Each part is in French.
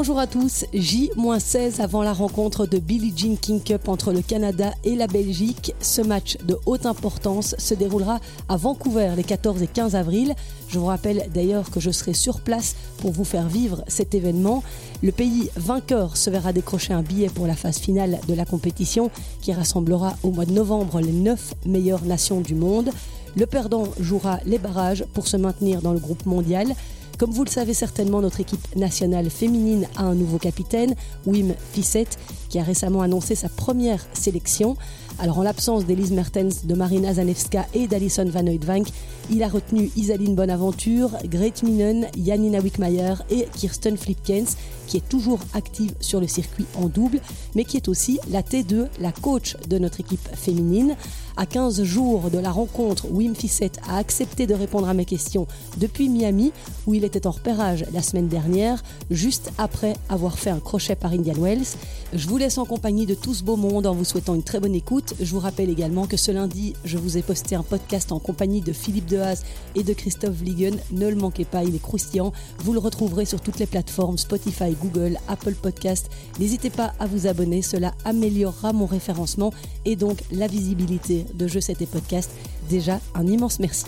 Bonjour à tous, J-16 avant la rencontre de Billie Jean King Cup entre le Canada et la Belgique. Ce match de haute importance se déroulera à Vancouver les 14 et 15 avril. Je vous rappelle d'ailleurs que je serai sur place pour vous faire vivre cet événement. Le pays vainqueur se verra décrocher un billet pour la phase finale de la compétition qui rassemblera au mois de novembre les 9 meilleures nations du monde. Le perdant jouera les barrages pour se maintenir dans le groupe mondial. Comme vous le savez certainement, notre équipe nationale féminine a un nouveau capitaine, Wim Fissette, qui a récemment annoncé sa première sélection. Alors en l'absence d'Elise Mertens, de Marina Zanevska et d'Alison Van Oudvank, il a retenu Isaline Bonaventure, Grete Minen, Janina Wickmayer et Kirsten Flipkens, qui est toujours active sur le circuit en double, mais qui est aussi la T2, la coach de notre équipe féminine. À 15 jours de la rencontre, Wim Fissette a accepté de répondre à mes questions depuis Miami, où il était en repérage la semaine dernière, juste après avoir fait un crochet par Indian Wells. Je vous laisse en compagnie de tout ce beau monde en vous souhaitant une très bonne écoute. Je vous rappelle également que ce lundi, je vous ai posté un podcast en compagnie de Philippe Dehaze et de Christophe Vliegen. Ne le manquez pas, il est croustillant. Vous le retrouverez sur toutes les plateformes Spotify, Google, Apple Podcast. N'hésitez pas à vous abonner, cela améliorera mon référencement et donc la visibilité de Je C'était Podcast. Déjà, un immense merci.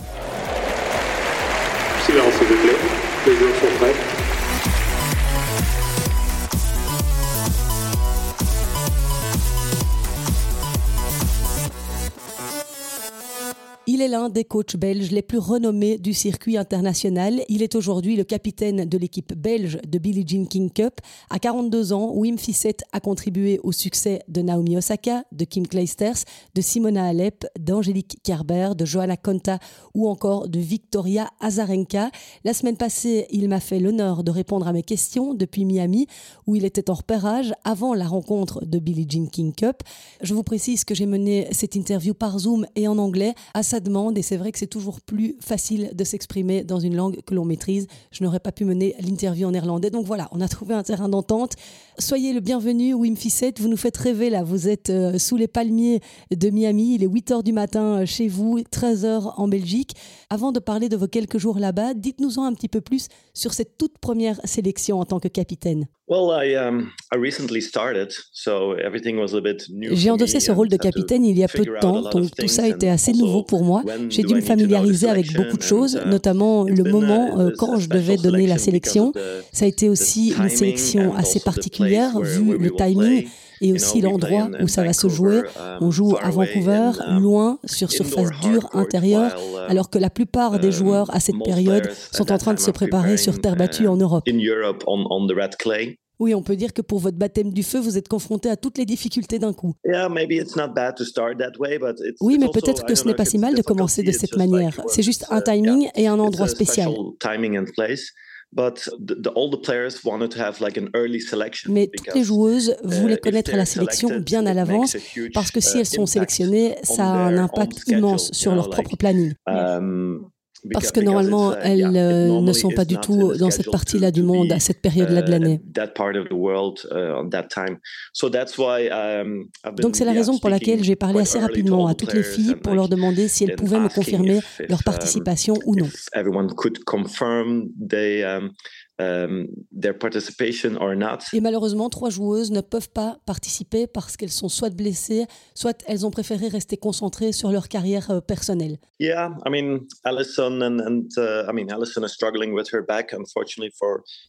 Il est l'un des coachs belges les plus renommés du circuit international. Il est aujourd'hui le capitaine de l'équipe belge de Billie Jean King Cup. À 42 ans, Wim Fissette a contribué au succès de Naomi Osaka, de Kim Clijsters, de Simona Alep, d'Angélique Kerber, de Johanna Konta ou encore de Victoria Azarenka. La semaine passée, il m'a fait l'honneur de répondre à mes questions depuis Miami, où il était en repérage avant la rencontre de Billie Jean King Cup. Je vous précise que j'ai mené cette interview par Zoom et en anglais à sa demande et c'est vrai que c'est toujours plus facile de s'exprimer dans une langue que l'on maîtrise. Je n'aurais pas pu mener l'interview en néerlandais. Donc voilà, on a trouvé un terrain d'entente. Soyez le bienvenu, Wim Fissette. Vous nous faites rêver là. Vous êtes euh, sous les palmiers de Miami. Il est 8 h du matin euh, chez vous, 13 h en Belgique. Avant de parler de vos quelques jours là-bas, dites-nous-en un petit peu plus sur cette toute première sélection en tant que capitaine. J'ai endossé ce rôle de capitaine il y a peu de temps, donc tout ça a été assez nouveau pour moi. J'ai dû me familiariser avec beaucoup de choses, uh, notamment le moment euh, quand je devais donner la sélection. Ça a été aussi une sélection assez particulière vu le timing et aussi l'endroit où ça va se jouer. Um, On joue à Vancouver, um, loin, sur surface dure intérieure, uh, alors que la plupart des um, joueurs à cette période sont en train de se préparer sur terre battue en Europe. Oui, on peut dire que pour votre baptême du feu, vous êtes confronté à toutes les difficultés d'un coup. Oui, mais peut-être que ce n'est pas si mal de commencer de cette manière. C'est juste un uh, timing et un endroit spécial. Mais toutes les joueuses uh, voulaient connaître la sélection bien à l'avance parce que si uh, elles sont sélectionnées, ça a un impact immense sur leur propre planning. Um, parce que normalement, uh, elles euh, ne sont pas du tout dans cette partie-là du monde à cette période-là de l'année. Donc c'est la raison pour laquelle j'ai parlé assez rapidement à toutes les filles pour leur demander si elles pouvaient me confirmer leur um, participation ou non. Um, Et malheureusement, trois joueuses ne peuvent pas participer parce qu'elles sont soit blessées, soit elles ont préféré rester concentrées sur leur carrière personnelle.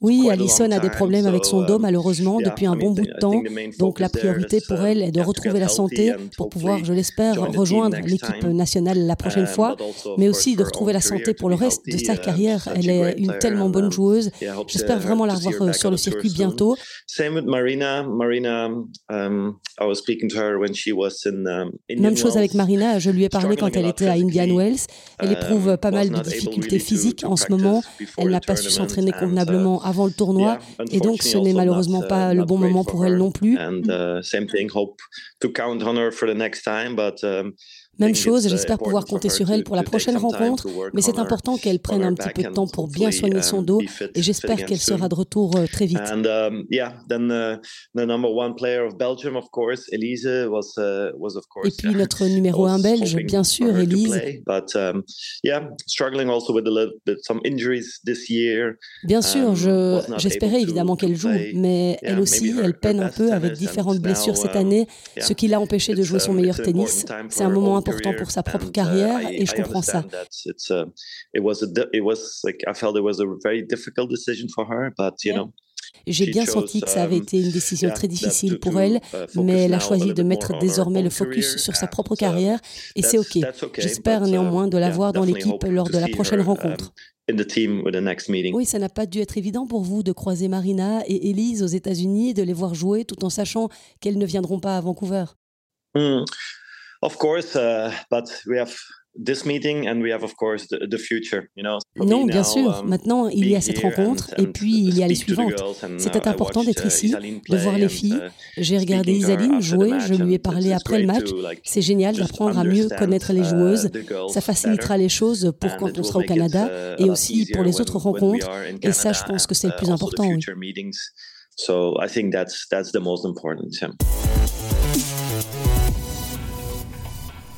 Oui, Alison a des problèmes avec son dos um, malheureusement depuis un bon bout de temps. Donc la priorité pour elle est de um, retrouver la santé pour pouvoir, je l'espère, rejoindre l'équipe nationale la prochaine fois, mais aussi de retrouver la santé pour le reste de sa uh, carrière. Elle est une tellement bonne joueuse. J'espère vraiment la revoir euh, sur le circuit bientôt. Même chose avec Marina, je lui ai parlé quand elle était à Indian Wells. Elle um, éprouve pas mal de difficultés physiques en ce moment. Elle n'a pas su s'entraîner uh, convenablement avant le tournoi et donc ce n'est malheureusement pas uh, le bon moment pour elle non plus. Même chose, j'espère pouvoir compter sur elle pour la prochaine rencontre, mais c'est important qu'elle prenne un petit peu de temps pour bien soigner son dos et j'espère qu'elle sera de retour euh, très vite. Et puis notre numéro 1 belge, bien sûr, Elise. Um, bien sûr, j'espérais évidemment qu'elle joue, mais elle aussi, elle peine un peu avec différentes blessures cette um, année, ce qui l'a empêché de jouer son meilleur tennis. C'est un moment important pour sa propre uh, carrière et je comprends ça. J'ai bien senti que ça avait um, été une décision très difficile pour elle, uh, mais elle a choisi de mettre désormais le focus sur sa propre carrière et c'est OK. J'espère uh, néanmoins de la voir dans l'équipe lors de la prochaine um, rencontre. Oui, ça n'a pas dû être évident pour vous de croiser Marina et Elise aux États-Unis et de les voir jouer tout en sachant qu'elles ne viendront pas à Vancouver. Hmm. Of course, uh, but we have this meeting and we have of course the, the future, you know. Non, bien sûr. Um, Maintenant, il y a cette rencontre et puis il y a les suivantes. C'était important d'être uh, ici, de voir les filles. Uh, J'ai regardé Isaline jouer, je lui ai parlé après le match. C'est génial d'apprendre à mieux connaître les uh, joueuses. Ça facilitera les choses pour quand on sera au Canada et aussi pour les autres rencontres. Et ça, je pense que c'est le plus important. Oui.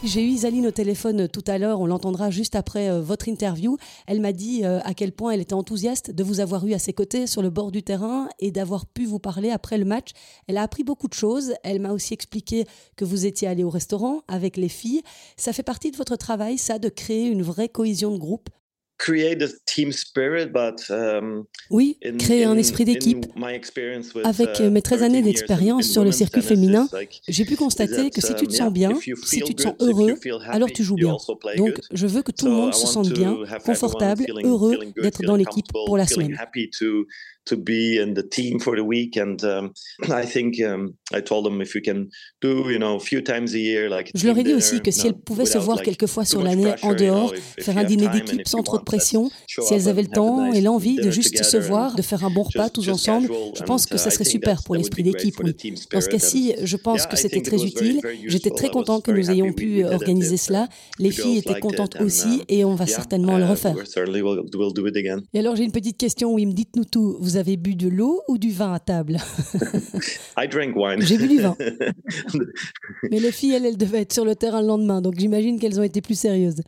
J'ai eu Isaline au téléphone tout à l'heure, on l'entendra juste après euh, votre interview. Elle m'a dit euh, à quel point elle était enthousiaste de vous avoir eu à ses côtés sur le bord du terrain et d'avoir pu vous parler après le match. Elle a appris beaucoup de choses. Elle m'a aussi expliqué que vous étiez allé au restaurant avec les filles. Ça fait partie de votre travail, ça, de créer une vraie cohésion de groupe oui, créer un esprit d'équipe. Avec uh, mes 13 années d'expérience sur le circuit féminin, j'ai pu constater que si tu te um, sens bien, si tu te sens heureux, alors tu joues bien. Donc, je veux que tout le monde se sente bien, confortable, heureux d'être dans l'équipe pour la semaine. To be in the team for the week. And um, I think um, I told them if we can do, you know, a few times a year, like. Je leur ai dit aussi que si elles pouvaient se voir quelques fois sur l'année en dehors, faire un dîner d'équipe sans trop de pression, si elles avaient le temps et l'envie de juste se voir, de faire un bon repas tous ensemble, je pense que ça serait super pour l'esprit d'équipe. Oui. Dans ce cas-ci, je pense que c'était très utile. J'étais très content que nous ayons pu organiser cela. Les filles étaient contentes aussi et on va certainement le uh, refaire. Et alors j'ai une petite question, Wim, dites-nous tout. Vous avez bu de l'eau ou du vin à table? J'ai bu du vin. Mais les filles, elles, elles devaient être sur le terrain le lendemain, donc j'imagine qu'elles ont été plus sérieuses.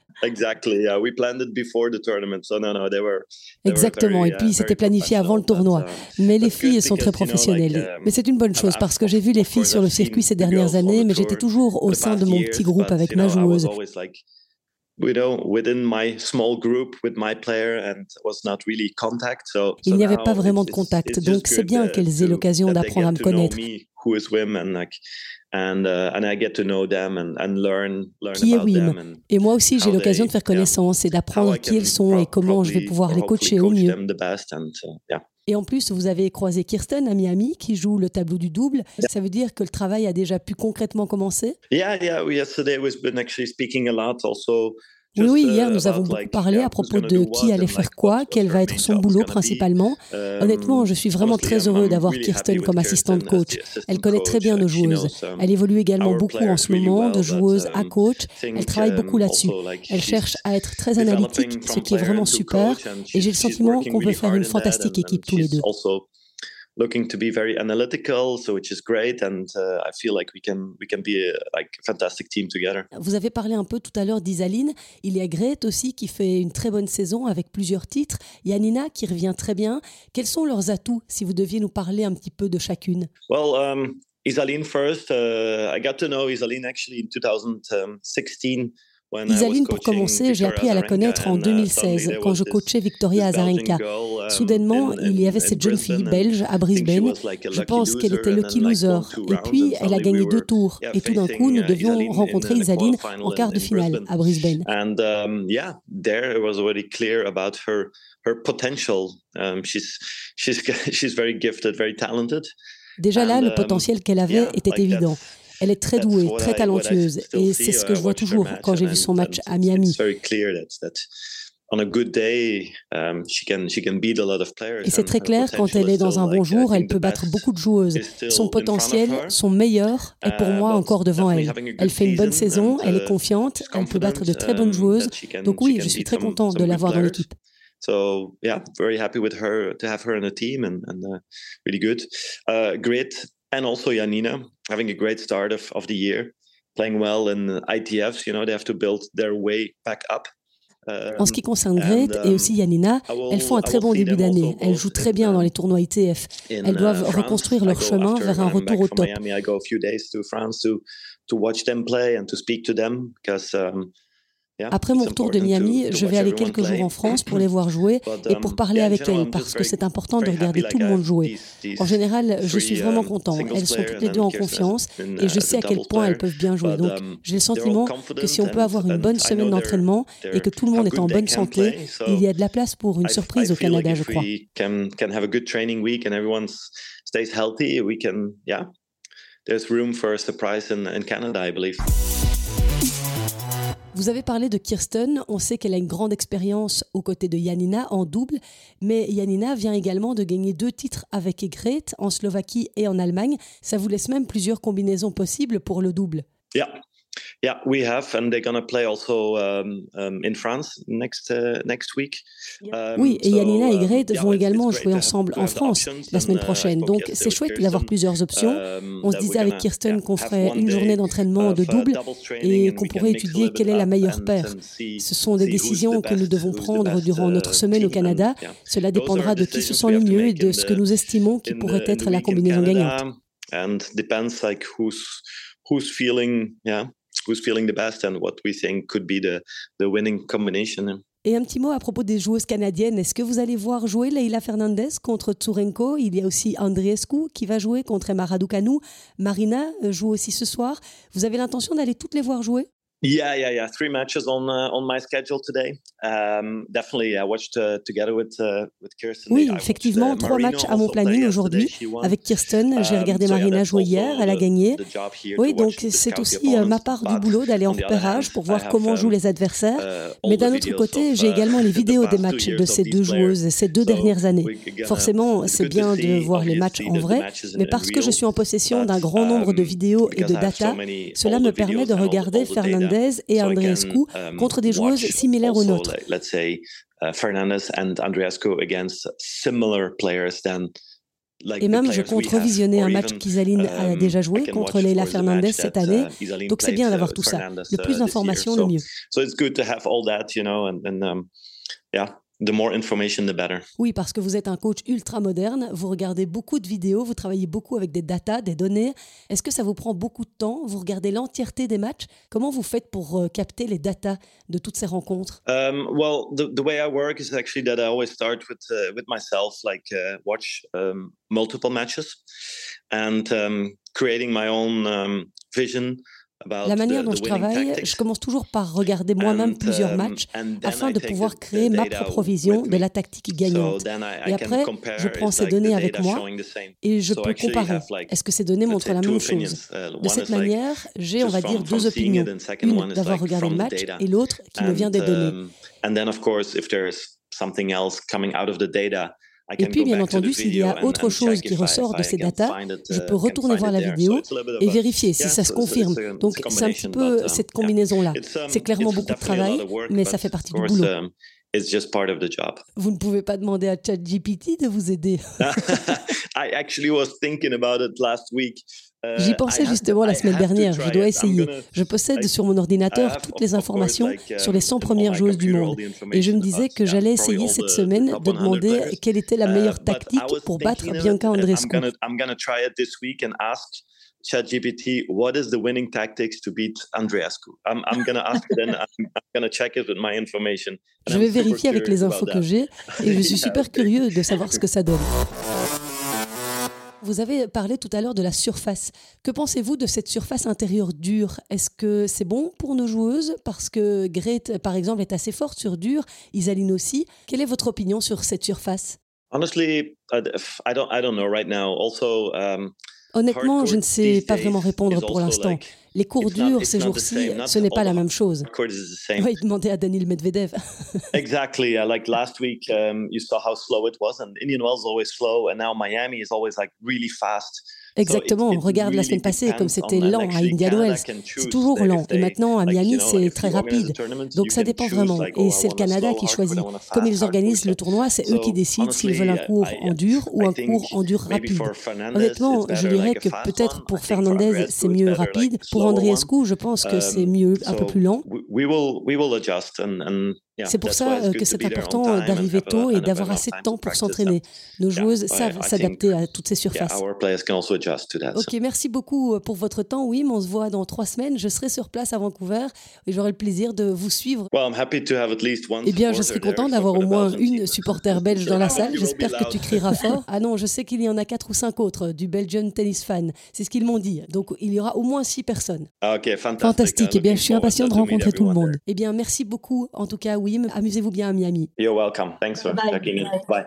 Exactement. Et puis, c'était planifié avant le tournoi. Uh, mais les filles sont très professionnelles. Um, mais c'est une bonne chose parce que j'ai vu les filles sur le circuit ces dernières années, mais j'étais toujours au sein de mon petit groupe avec ma joueuse. Il n'y avait pas vraiment de contact, donc c'est bien qu'elles aient l'occasion d'apprendre à me connaître. Qui est Wim? Et moi aussi, j'ai l'occasion de faire connaissance et d'apprendre qui elles sont et comment je vais pouvoir les coacher au mieux. Et en plus, vous avez croisé Kirsten à Miami qui joue le tableau du double. Ça veut dire que le travail a déjà pu concrètement commencer? Yeah, yeah. Yesterday we've been actually speaking a lot also oui, oui, hier, nous avons beaucoup parlé à propos de qui allait faire quoi, quel va être son boulot principalement. Um, Honnêtement, je suis vraiment très heureux d'avoir Kirsten comme assistante coach. Elle connaît très bien nos joueuses. Elle évolue également beaucoup en ce moment, de joueuse à um, coach. Elle travaille beaucoup um, là-dessus. Elle cherche à être très analytique, ce qui est vraiment super. Et j'ai le sentiment qu'on peut faire une fantastique équipe tous les deux looking to be very analytical, so which is great, and uh, I feel like we can we can be a, like a fantastic team together. Vous avez parlé un peu tout à l'heure d'Isaline. Il y a Grete aussi qui fait une très bonne saison avec plusieurs titres. Il y a Nina qui revient très bien. Quels sont leurs atouts si vous deviez nous parler un petit peu de chacune? Well, um, Isaline first. Uh, I got to know Isaline actually in 2016. Isaline, pour commencer, j'ai appris à la connaître en 2016, uh, quand je coachais Victoria Azarenka. Um, Soudainement, il y avait cette jeune fille belge à Brisbane. Je pense qu'elle était lucky loser. Et puis, elle a gagné deux tours. Et tout d'un coup, nous devions rencontrer Isaline en quart de finale à Brisbane. Déjà là, le um, potentiel qu'elle avait était évident. Elle est très douée, très talentueuse. Et c'est ce que je vois toujours quand j'ai vu son match à Miami. Et c'est très clair, quand elle est dans un bon jour, elle peut battre beaucoup de joueuses. Son potentiel, son meilleur, est pour moi encore devant elle. Elle fait une bonne saison, elle est confiante, elle peut battre de très bonnes joueuses. Donc oui, je suis très content de l'avoir dans l'équipe. So yeah, very happy with her to have her in the team and, and uh, really good. Uh, great. And also Janina having a great start of, of the year, playing well in ITFs. You know, they have to build their way back up. En ce qui concerne Grete et aussi Yanina, elles font un très bon début d'année. Elles jouent très bien dans les tournois ITF. Elles doivent reconstruire leur chemin vers un retour au top. Après mon retour de Miami, je vais aller quelques jours en France pour les voir jouer et pour um, parler avec elles, parce que c'est important de regarder tout le monde jouer. En général, je suis vraiment um, content. Elles sont toutes les deux en confiance et je sais à quel point elles peuvent bien jouer. Donc, um, j'ai le sentiment que si on peut avoir une bonne semaine d'entraînement et que tout le monde est en bonne santé, il y a de la place pour une surprise au Canada, je crois. There's room for a surprise in, in Canada, I believe. Vous avez parlé de Kirsten, on sait qu'elle a une grande expérience aux côtés de Janina en double, mais Janina vient également de gagner deux titres avec Egret en Slovaquie et en Allemagne. Ça vous laisse même plusieurs combinaisons possibles pour le double. Yeah, we have, and they're gonna play also um, um, in France next uh, next week. Um, oui, et Yanina et um, Gret vont également jouer ensemble en France la semaine uh, prochaine. Donc c'est chouette d'avoir plusieurs options. On se disait avec Kirsten qu'on ferait une journée d'entraînement de double et qu'on pourrait étudier quelle est la meilleure paire. Ce sont des décisions que nous devons prendre durant notre uh, semaine au Canada. Cela dépendra de qui se sent le mieux et de ce que nous estimons qui pourrait être la combinaison gagnante. And depends like who's who's feeling, yeah, who's feeling the best and what we think could be the, the winning combination. Et un petit mot à propos des joueuses canadiennes. Est-ce que vous allez voir jouer Leila Fernandez contre Tsurenko Il y a aussi Andriescu qui va jouer contre Emma Raducanu. Marina joue aussi ce soir. Vous avez l'intention d'aller toutes les voir jouer? Yeah, yeah, yeah. Three matches on uh, on my schedule today. Um, definitely, I watched uh, together with uh, with Kirsten. Oui, effectivement, uh, trois matchs à mon planning aujourd'hui avec Kirsten. J'ai um, regardé Marina jouer hier, elle a gagné. Oui, donc c'est aussi euh, ma part du boulot d'aller en repérage pour voir comment jouent um, les adversaires. Mais d'un autre côté, j'ai également les vidéos des matchs de ces deux joueuses ces deux dernières années. Forcément, c'est bien de voir les matchs en vrai, mais parce que je suis en possession d'un grand nombre de vidéos et de data, cela me permet de regarder Fernandez Et Andreescu um, contre des joueuses similaires aux nôtres. Uh, Fernandez and Andreescu against similar players than et même, je compte revisionner un match qu'Isaline a um, déjà joué contre Leila Fernandez cette année. Uh, Donc, c'est bien d'avoir uh, tout ça. Le plus d'informations, le mieux. The more information, the better. Oui, parce que vous êtes un coach ultra moderne, vous regardez beaucoup de vidéos, vous travaillez beaucoup avec des datas, des données. Est-ce que ça vous prend beaucoup de temps Vous regardez l'entièreté des matchs? Comment vous faites pour euh, capter les datas de toutes ces rencontres? Um, Well, the, the, way I work is actually that I always start with uh, with myself, like uh, watch um, multiple matches and um, creating my own um, vision. La manière dont je travaille, je commence toujours par regarder moi-même plusieurs um, matchs afin de pouvoir créer ma propre vision de la tactique gagnante. Et après, je prends ces données avec moi et je peux comparer. Est-ce que ces données montrent la même chose? Uh, De cette manière, j'ai, on va dire, deux opinions. Une d'avoir regardé le match et l'autre qui me vient des données. Et puis, bien entendu, s'il y a autre chose qui ressort de ces datas, je peux retourner voir la vidéo et vérifier si ça se confirme. Donc, c'est un petit peu cette combinaison-là. Um, c'est clairement beaucoup de travail, mais ça fait partie du boulot. Um, vous ne pouvez pas demander à ChatGPT de vous aider. I actually was thinking about it last week. J'y pensais justement la semaine dernière, je dois essayer. Je possède sur mon ordinateur toutes les informations sur les 100 um, premières joueuses du monde. Et je me disais que j'allais essayer cette semaine de demander quelle était la meilleure tactique pour battre Bianca Andreescu. ChatGPT, what is the winning tactics to beat Andreescu? I'm, I'm going to ask it and I'm, I'm going to check it with my information. Je vais vérifier avec les infos que j'ai et je suis super curieux de savoir ce que ça donne. Vous avez parlé tout à l'heure de la surface. Que pensez-vous de cette surface intérieure dure? Est-ce que c'est bon pour nos joueuses? Parce que Grete, par exemple, est assez forte sur dur, Isaline aussi. Quelle est votre opinion sur cette surface? Honestly, I don't, I don't know right now. Also, um, Honnêtement, je ne sais pas vraiment répondre pour l'instant. Les cours durs ces jours-ci, ce n'est pas la même chose. Oui, demandez à Daniel Medvedev. exactly. Like last week, um, you saw how slow it was, and Indian Wells is always slow, and now Miami is always like really fast. Exactement. On regarde la semaine passée comme c'était lent à Indian Wells. C'est toujours lent. Et maintenant, à Miami, c'est très rapide. Donc ça dépend vraiment. Et oh, c'est le Canada qui choisit. Comme ils organisent le tournoi, c'est eux qui décident s'ils veulent un cours en dur ou un cours en dur rapide. Honnêtement, je dirais que peut-être pour Fernandez, c'est mieux rapide. Pour Andriescu, je pense que c'est um, mieux un peu plus lent. C'est pour ça euh, que c'est important d'arriver tôt et d'avoir assez de temps pour s'entraîner. Nos joueuses savent s'adapter à toutes ces surfaces. Ok, merci beaucoup euh, pour votre temps, Wim. On se voit dans trois semaines. Je serai sur place à Vancouver et j'aurai le plaisir de vous suivre. Eh bien, je serai content d'avoir au moins une supporter belge dans la salle. J'espère que tu crieras fort. Ah non, je sais qu'il y en a quatre ou cinq autres du Belgian Tennis Fan. C'est ce qu'ils m'ont dit. Donc, il y aura au moins six personnes. Ok, fantastique. Eh bien, je suis impatient de rencontrer tout le monde. Eh bien, merci beaucoup, en tout cas, Wim. Amusez-vous bien à Miami. You're welcome. Thanks for checking in. Bye.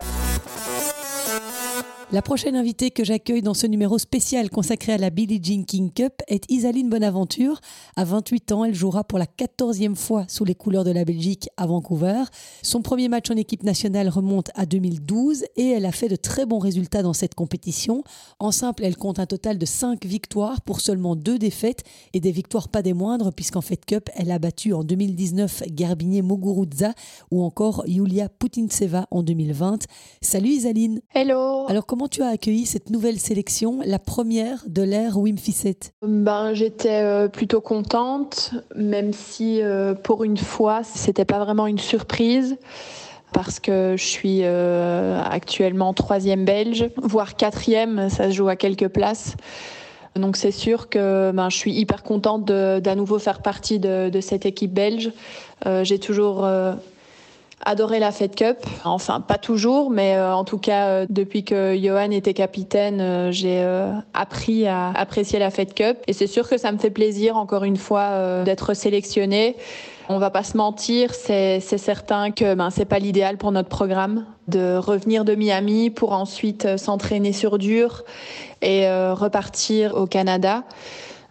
La prochaine invitée que j'accueille dans ce numéro spécial consacré à la Billie Jean King Cup est Isaline Bonaventure. À 28 ans, elle jouera pour la 14e fois sous les couleurs de la Belgique à Vancouver. Son premier match en équipe nationale remonte à 2012 et elle a fait de très bons résultats dans cette compétition. En simple, elle compte un total de 5 victoires pour seulement 2 défaites et des victoires pas des moindres puisqu'en Fed Cup, elle a battu en 2019 Garbinier Muguruza ou encore Yulia Putintseva en 2020. Salut Isaline. Hello. Alors comment tu as accueilli cette nouvelle sélection, la première de l'ère Wim Fissette? Ben, J'étais euh, plutôt contente, même si euh, pour une fois, c'était pas vraiment une surprise parce que je suis euh, actuellement troisième belge, voire quatrième, ça se joue à quelques places. Donc c'est sûr que ben, je suis hyper contente d'à nouveau faire partie de cette équipe belge. J'ai toujours adoré la Fed Cup. Enfin, pas toujours, mais euh, en tout cas, euh, depuis que Johan était capitaine, euh, j'ai appris à apprécier la Fed Cup. Et c'est sûr que ça me fait plaisir, encore une fois, d'être sélectionnée. On va pas se mentir, c'est certain que ben, c'est pas l'idéal pour notre programme de revenir de Miami pour ensuite s'entraîner sur dur et repartir au Canada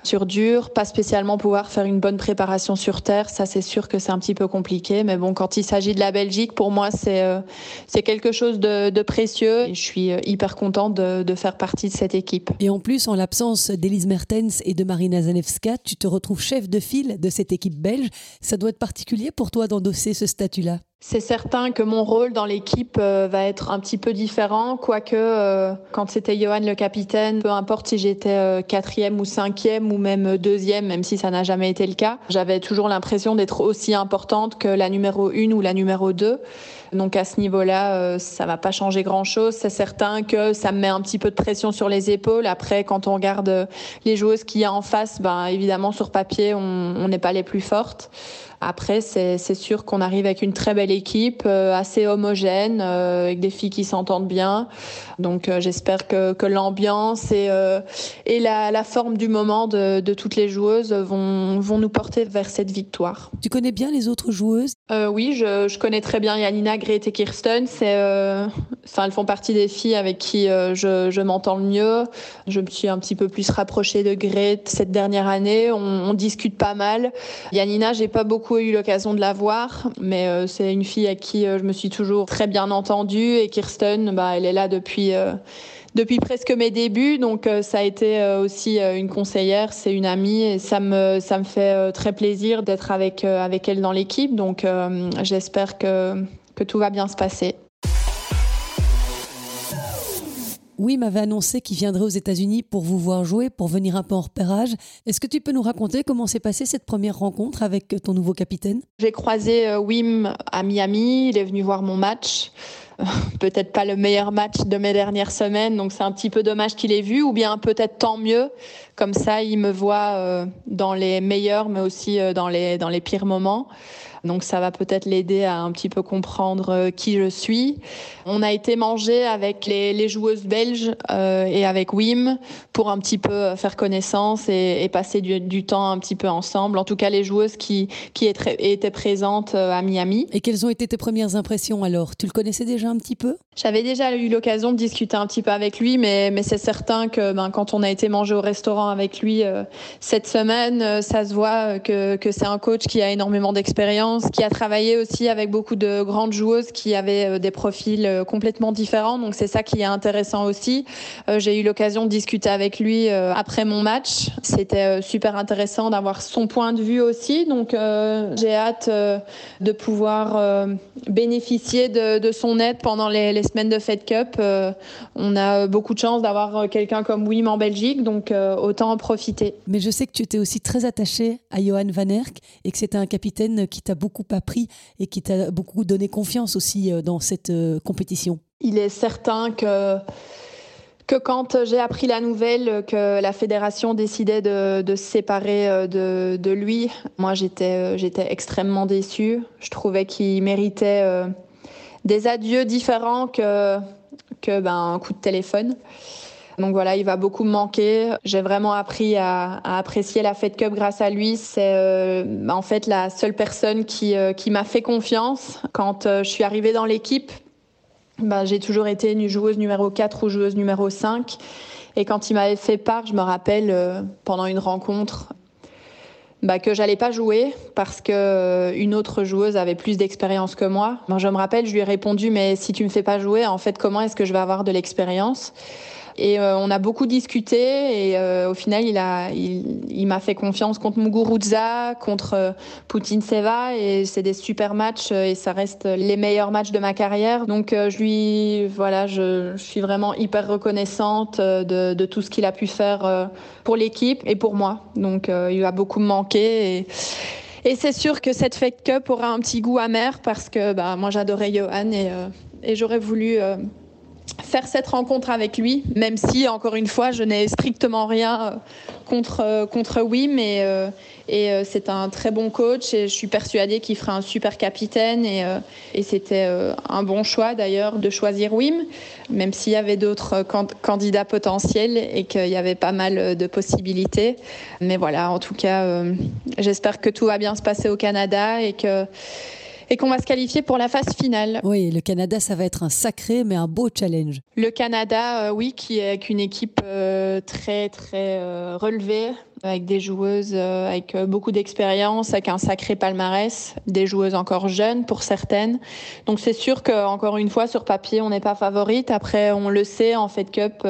sur dur, pas spécialement pouvoir faire une bonne préparation sur terre. Ça, c'est sûr que c'est un petit peu compliqué. Mais bon, quand il s'agit de la Belgique, pour moi, c'est euh, c'est quelque chose de, de, précieux. Et je suis euh, hyper contente de, de, faire partie de cette équipe. Et en plus, en l'absence d'Elise Mertens et de Marina Zanevska, tu te retrouves chef de file de cette équipe belge. Ça doit être particulier pour toi d'endosser ce statut-là. C'est certain que mon rôle dans l'équipe euh, va être un petit peu différent, quoique euh, quand c'était Johan le capitaine, peu importe si j'étais euh, quatrième ou cinquième ou même deuxième, même si ça n'a jamais été le cas, j'avais toujours l'impression d'être aussi importante que la numéro une ou la numéro deux. Donc à ce niveau-là, ça va pas changer grand-chose. C'est certain que ça me met un petit peu de pression sur les épaules. Après, quand on regarde les joueuses qu'il y a en face, ben évidemment sur papier, on n'est pas les plus fortes. Après, c'est sûr qu'on arrive avec une très belle équipe, euh, assez homogène, euh, avec des filles qui s'entendent bien. Donc euh, j'espère que, que l'ambiance et, et la, la, forme du moment de, de, toutes les joueuses vont, vont nous porter vers cette victoire. Tu connais bien les autres joueuses? Oui, je, je, connais très bien Yanina, Grete et Kirsten. Enfin, elles font partie des filles avec qui je, je m'entends le mieux. Je me suis un petit peu plus rapprochée de Grete cette dernière année. On, on discute pas mal. Yanina, j'ai pas beaucoup eu l'occasion de la voir, mais euh, c'est une fille à qui euh, je me suis toujours très bien entendue. Et Kirsten, bah, elle est là depuis, euh, depuis presque mes débuts, donc ça a été aussi une conseillère, c'est une amie, et ça me, ça me fait très plaisir d'être avec, avec elle dans l'équipe. Donc j'espère que, que tout va bien se passer. Oui m'avait annoncé qu'il viendrait aux États-Unis pour vous voir jouer, pour venir un peu en repérage. Est-ce que tu peux nous raconter comment s'est passée cette première rencontre avec ton nouveau capitaine? J'ai croisé euh, Wim à Miami, il est venu voir mon match. peut-être pas le meilleur match de mes dernières semaines, donc c'est un petit peu dommage qu'il ait vu, ou bien peut-être tant mieux, Comme ça, il me voit dans les meilleurs, mais aussi dans les, dans les pires moments. Donc ça va peut-être l'aider à un petit peu comprendre euh, qui je suis. On a été manger avec les, joueuses belges euh, et avec Wim pour un petit peu faire connaissance et, passer du, temps un petit peu ensemble. En tout cas, les joueuses qui, qui étaient présentes euh, à Miami. Et quelles ont été tes premières impressions alors? Tu le connaissais déjà un petit peu? J'avais déjà eu l'occasion de discuter un petit peu avec lui, mais, mais c'est certain que ben, quand on a été manger au restaurant avec lui cette semaine, ça se voit que, que c'est un coach qui a énormément d'expérience qui a travaillé aussi avec beaucoup de grandes joueuses qui avaient euh, des profils euh, complètement différents. Donc c'est ça qui est intéressant aussi. Euh, j'ai eu l'occasion de discuter avec lui après mon match. C'était super intéressant d'avoir son point de vue aussi. Donc j'ai hâte de pouvoir bénéficier de, son aide pendant les, semaines de Fed Cup. on a beaucoup de chance d'avoir quelqu'un comme Wim en Belgique, donc autant en profiter. Mais je sais que tu étais aussi très attaché à Johan Van Erck et que c'était un capitaine qui t'a beaucoup appris et qui t'a beaucoup donné confiance aussi euh, dans cette euh, compétition Il est certain que que quand j'ai appris la nouvelle que la fédération décidait de, se séparer euh, de, lui, moi j'étais j'étais extrêmement déçue. Je trouvais qu'il méritait des adieux différents que que ben, un coup de téléphone. Donc voilà, il va beaucoup me manquer. J'ai vraiment appris à, apprécier la Fed Cup grâce à lui. C'est euh, en fait la seule personne qui, euh, m'a fait confiance. Quand euh, je suis arrivée dans l'équipe, bah, j'ai toujours été joueuse numéro 4 ou joueuse numéro 5. Et quand il m'avait fait part, je me rappelle, pendant une rencontre, bah, que j'allais pas jouer parce que une autre joueuse avait plus d'expérience que moi. Moi, je me rappelle, je lui ai répondu mais si tu me fais pas jouer, en fait, comment est-ce que je vais avoir de l'expérience? Et euh, on a beaucoup discuté et euh, au final, il m'a fait confiance contre Muguruza, contre euh, Poutine Seva et c'est des super matchs et ça reste les meilleurs matchs de ma carrière. Donc je lui, voilà, je, suis vraiment hyper reconnaissante de, tout ce qu'il a pu faire pour l'équipe et pour moi. Donc il a beaucoup manqué et et c'est sûr que cette Fake Cup aura un petit goût amer parce que bah, moi j'adorais Johan et j'aurais voulu faire cette rencontre avec lui, même si, encore une fois, je n'ai strictement rien euh, contre, euh, contre Wim. Et, euh, et c'est un très bon coach et je suis persuadée qu'il fera un super capitaine. Et, et c'était un bon choix d'ailleurs de choisir Wim, même s'il y avait d'autres candidats potentiels et qu'il y avait pas mal de possibilités. Mais voilà, en tout cas, j'espère que tout va bien se passer au Canada et que et qu'on va se qualifier pour la phase finale. Oui, le Canada, ça va être un sacré mais un beau challenge. Le Canada, euh, oui, qui est avec une équipe euh, très très euh, relevée, avec des joueuses avec beaucoup d'expérience, avec un sacré palmarès, des joueuses encore jeunes pour certaines. Donc c'est sûr qu'encore une fois, sur papier, on n'est pas favorite. Après, on le sait, en Fed Cup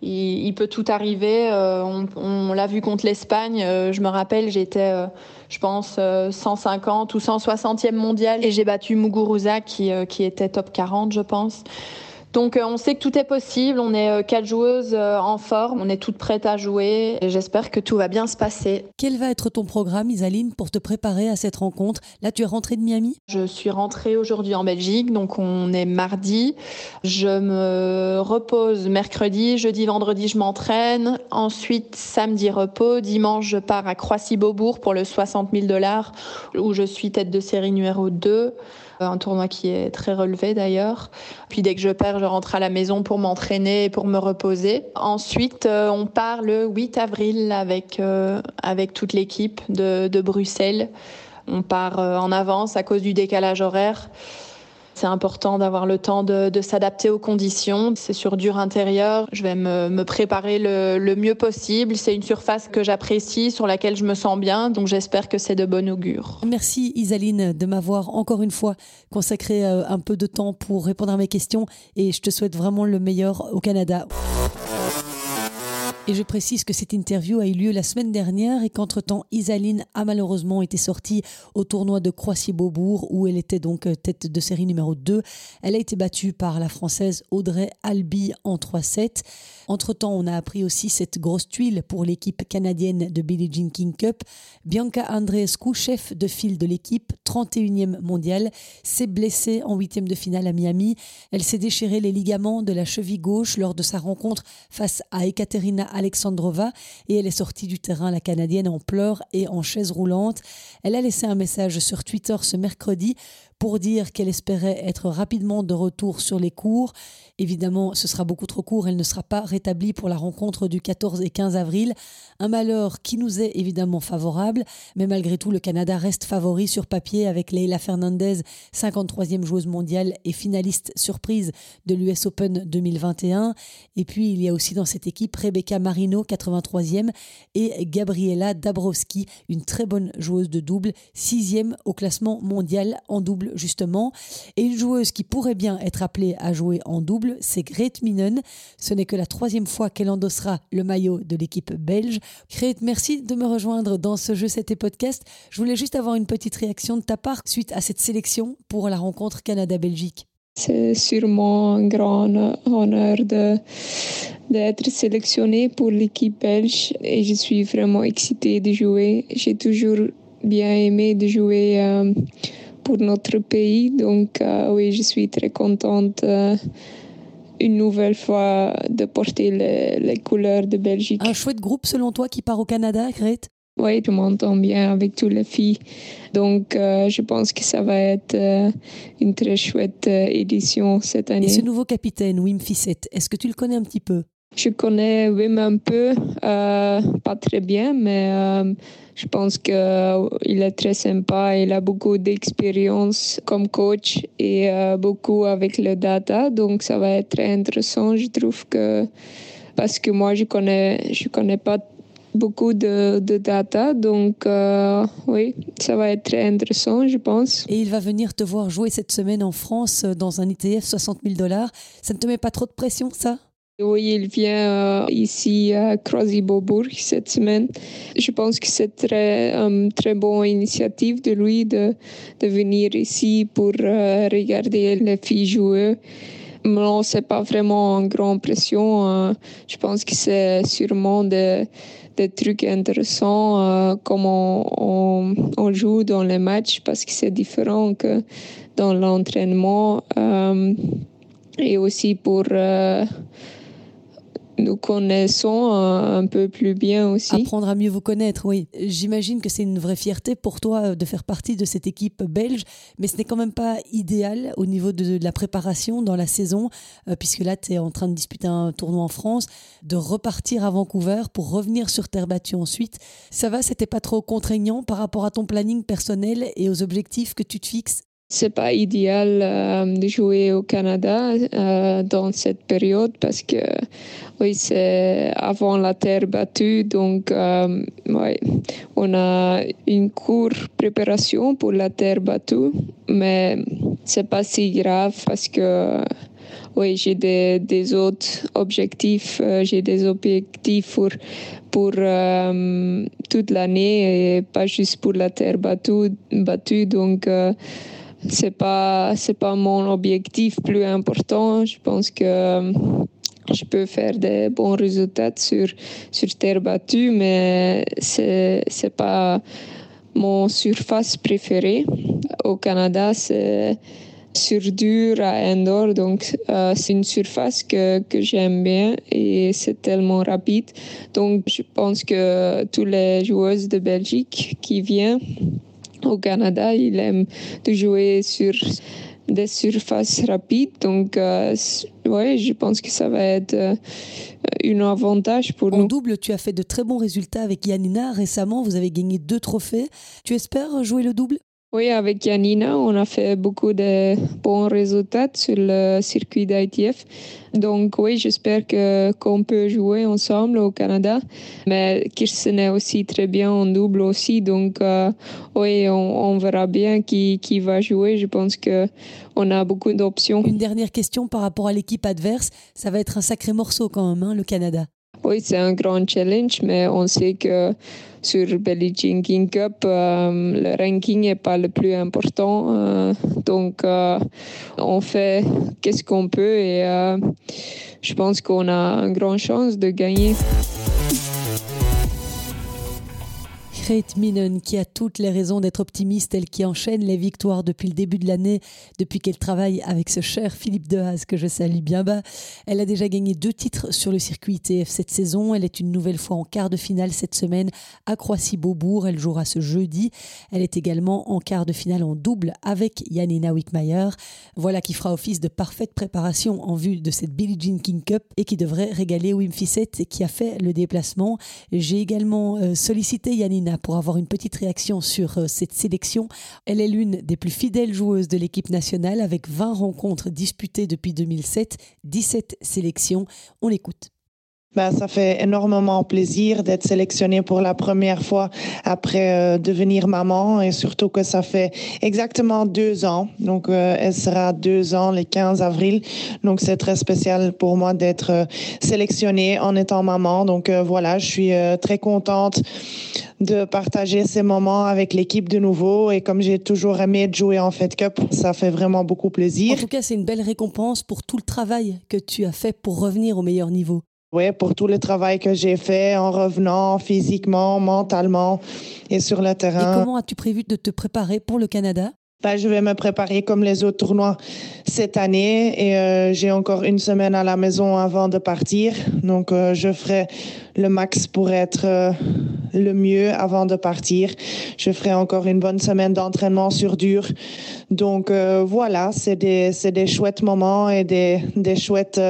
il, peut tout arriver. On, l'a vu contre l'Espagne. Je me rappelle, j'étais, je pense, 150 ou 160e mondial et j'ai battu Muguruza qui, qui était top 40, je pense. Donc euh, on sait que tout est possible, on est euh, quatre joueuses euh, en forme, on est toutes prêtes à jouer. Et j'espère que tout va bien se passer. Quel va être ton programme Isaline pour te préparer à cette rencontre? Là tu es rentrée de Miami? Je suis rentrée aujourd'hui en Belgique, donc on est mardi. Je me repose mercredi, jeudi, vendredi je m'entraîne. Ensuite samedi repos, dimanche je pars à Croissy-Beaubourg pour le 60 000 dollars où je suis tête de série numéro 2 un tournoi qui est très relevé d'ailleurs. Puis dès que je perds, je rentre à la maison pour m'entraîner et pour me reposer. Ensuite, euh, on part le 8 avril avec, euh, avec toute l'équipe de, de Bruxelles. On part euh, en avance à cause du décalage horaire. C'est important d'avoir le temps de, s'adapter aux conditions. C'est sur dur intérieur. Je vais me, préparer le, mieux possible. C'est une surface que j'apprécie, sur laquelle je me sens bien. Donc j'espère que c'est de bon augure. Merci Isaline de m'avoir encore une fois consacré euh, un peu de temps pour répondre à mes questions. Et je te souhaite vraiment le meilleur au Canada. Et je précise que cette interview a eu lieu la semaine dernière et qu'entre-temps, Isaline a malheureusement été sortie au tournoi de Croissy-Beaubourg où elle était donc euh, tête de série numéro 2. Elle a été battue par la Française Audrey Albi en 3-7. Entre-temps, on a appris aussi cette grosse tuile pour l'équipe canadienne de Billie Jean King Cup. Bianca Andreescu, chef de file de l'équipe, 31e mondiale, s'est blessée en huitième de finale à Miami. Elle s'est déchiré les ligaments de la cheville gauche lors de sa rencontre face à Ekaterina Alexandrova et elle est sortie du terrain, la Canadienne, en pleurs et en chaise roulante. Elle a laissé un message sur Twitter ce mercredi pour dire qu'elle espérait être rapidement de retour sur les cours. Évidemment, ce sera beaucoup trop court, elle ne sera pas rétablie pour la rencontre du 14 et 15 avril. Un malheur qui nous est évidemment favorable, mais malgré tout, le Canada reste favori sur papier avec Leila Fernandez, 53e joueuse mondiale et finaliste surprise de l'US Open 2021. Et puis, il y a aussi dans cette équipe Rebecca Marino, 83e, et Gabriela Dabrowski, une très bonne joueuse de double, 6e au classement mondial en double justement. Et une joueuse qui pourrait bien être appelée à jouer en double, c'est Grete Minen. Ce n'est que la troisième fois qu'elle endossera le maillot de l'équipe belge. Grete, merci de me rejoindre dans ce jeu, c'était podcast. Je voulais juste avoir une petite réaction de ta part suite à cette sélection pour la rencontre Canada-Belgique. C'est sûrement un grand honneur d'être sélectionné pour l'équipe belge et je suis vraiment excitée de jouer. J'ai toujours bien aimé de jouer euh, pour notre pays. Donc euh, oui, je suis très contente euh, une nouvelle fois de porter les, couleurs de Belgique. Un chouette groupe selon toi qui part au Canada, Grete? Oui, je m'entends bien avec toutes les filles. Donc, euh, je pense que ça va être une très chouette édition cette année. Et ce nouveau capitaine, Wim Fissette, est-ce que tu le connais un petit peu? Je connais Wim un peu, pas très bien, mais je pense qu'il euh, est très sympa. Il a beaucoup d'expérience comme coach et euh, beaucoup avec le data. Donc, ça va être intéressant, je trouve que parce que moi, je connais, je connais pas beaucoup de, data. Donc, euh, oui, ça va être très intéressant, je pense. Et il va venir te voir jouer cette semaine en France dans un ETF 60 000 dollars. Ça ne te met pas trop de pression, ça? Oui, il vient euh, ici à Krasy-Beaubourg cette semaine. Je pense que c'est très une très bonne initiative de lui de, de venir ici pour euh, regarder les filles jouer. Non, c'est pas vraiment une grande pression. Euh. je pense que c'est sûrement des, des trucs intéressants comment on, on, joue dans les matchs parce que c'est différent que dans l'entraînement et aussi pour nous connaissons un peu plus bien aussi. Apprendre à mieux vous connaître, oui. J'imagine que c'est une vraie fierté pour toi euh, de faire partie de cette équipe belge, mais ce n'est quand même pas idéal au niveau de, la préparation dans la saison, euh, puisque là, tu es en train de disputer un tournoi en France, de repartir à Vancouver pour revenir sur terre battue ensuite. Ça va, c'était pas trop contraignant par rapport à ton planning personnel et aux objectifs que tu te fixes c'est pas idéal euh, de jouer au Canada euh, dans cette période parce que oui c'est avant la terre battue donc euh, on a une courte préparation pour la terre battue mais c'est pas si grave parce que oui j'ai des, des autres objectifs j'ai des objectifs pour pour toute l'année et pas juste pour la terre battue, battue donc c'est pas c'est pas mon objectif plus important. Je pense que euh, je peux faire des bons résultats sur sur terre battue, mais c'est c'est pas mon surface préférée. Au Canada, c'est sur dur à indoor, donc euh, c'est une surface que, que j'aime bien et c'est tellement rapide. Donc je pense que tous les joueuses de Belgique qui viennent au Canada, il aime de jouer sur des surfaces rapides. Donc, euh, ouais, je pense que ça va être euh, un avantage pour nous. En double, tu as fait de très bons résultats avec Yanina. Récemment, vous avez gagné deux trophées. Tu espères jouer le double? Oui, avec Yanina, on a fait beaucoup de bons résultats sur le circuit d'ITF. Donc oui, j'espère que qu'on peut jouer ensemble au Canada. Mais Kirsten est aussi très bien en double aussi. Donc euh, oui, on, verra bien qui, qui va jouer. Je pense que on a beaucoup d'options. Une dernière question par rapport à l'équipe adverse. Ça va être un sacré morceau quand même, hein, le Canada. Oui, c'est un grand challenge, mais on sait que sur Billie Jean King Cup, euh, le ranking n'est pas le plus important. Euh, donc, euh, on fait qu'est-ce qu'on peut et je pense qu'on a une grande chance de gagner. Kate Minen qui a toutes les raisons d'être optimiste, elle qui enchaîne les victoires depuis le début de l'année, depuis qu'elle travaille avec ce cher Philippe Dehaze que je salue bien bas. Elle a déjà gagné deux titres sur le circuit ITF cette saison. Elle est une nouvelle fois en quart de finale cette semaine à Croissy-Beaubourg. Elle jouera ce jeudi. Elle est également en quart de finale en double avec Janina Wickmayer. Voilà qui fera office de parfaite préparation en vue de cette Billie Jean King Cup et qui devrait régaler Wim Fissette qui a fait le déplacement. J'ai également euh, sollicité Janina pour avoir une petite réaction sur euh, cette sélection. Elle est l'une des plus fidèles joueuses de l'équipe nationale avec 20 rencontres disputées depuis 2007, 17 sélections. On l'écoute. Ben, ça fait énormément plaisir d'être sélectionnée pour la première fois après euh, devenir maman et surtout que ça fait exactement deux ans. Donc, euh, elle sera deux ans le 15 avril. Donc, c'est très spécial pour moi d'être euh, sélectionnée en étant maman. Donc, voilà, je suis très contente de partager ces moments avec l'équipe de nouveau. Et comme j'ai toujours aimé jouer en Fed Cup, ça fait vraiment beaucoup plaisir. En tout cas, c'est une belle récompense pour tout le travail que tu as fait pour revenir au meilleur niveau. Oui, pour tout le travail que j'ai fait en revenant physiquement, mentalement et sur le terrain. Et comment as-tu prévu de te préparer pour le Canada? Ben, je vais me préparer comme les autres tournois cette année et euh, j'ai encore une semaine à la maison avant de partir. Donc, euh, je ferai le max pour être euh, le mieux avant de partir. Je ferai encore une bonne semaine d'entraînement sur dur. Donc, voilà, c'est des, des chouettes moments et des, des chouettes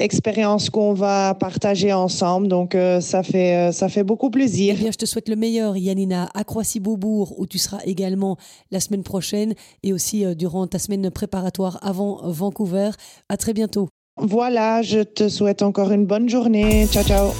expérience qu'on va partager ensemble. Donc, euh, ça, fait, euh, ça fait beaucoup plaisir. Eh bien, je te souhaite le meilleur, Yanina, à Croissy-Beaubourg, où tu seras également la semaine prochaine et aussi euh, durant ta semaine préparatoire avant Vancouver. À très bientôt. Voilà, je te souhaite encore une bonne journée. Ciao, ciao.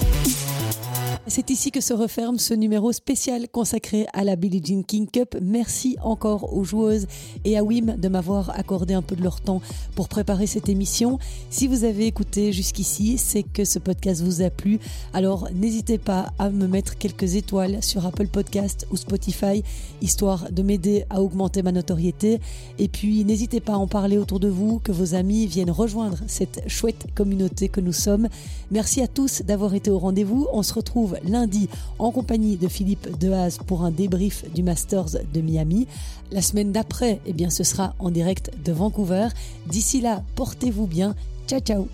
C'est ici que se referme ce numéro spécial consacré à la Billie Jean King Cup. Merci encore aux joueuses et à Wim de m'avoir accordé un peu de leur temps pour préparer cette émission. Si vous avez écouté jusqu'ici, c'est que ce podcast vous a plu. Alors n'hésitez pas à me mettre quelques étoiles sur Apple Podcast ou Spotify, histoire de m'aider à augmenter ma notoriété. Et puis n'hésitez pas à en parler autour de vous, que vos amis viennent rejoindre cette chouette communauté que nous sommes. Merci à tous d'avoir été au rendez-vous. On se retrouve lundi en compagnie de Philippe Dehaze pour un débrief du Masters de Miami. La semaine d'après, eh bien, ce sera en direct de Vancouver. D'ici là, portez-vous bien. Ciao, ciao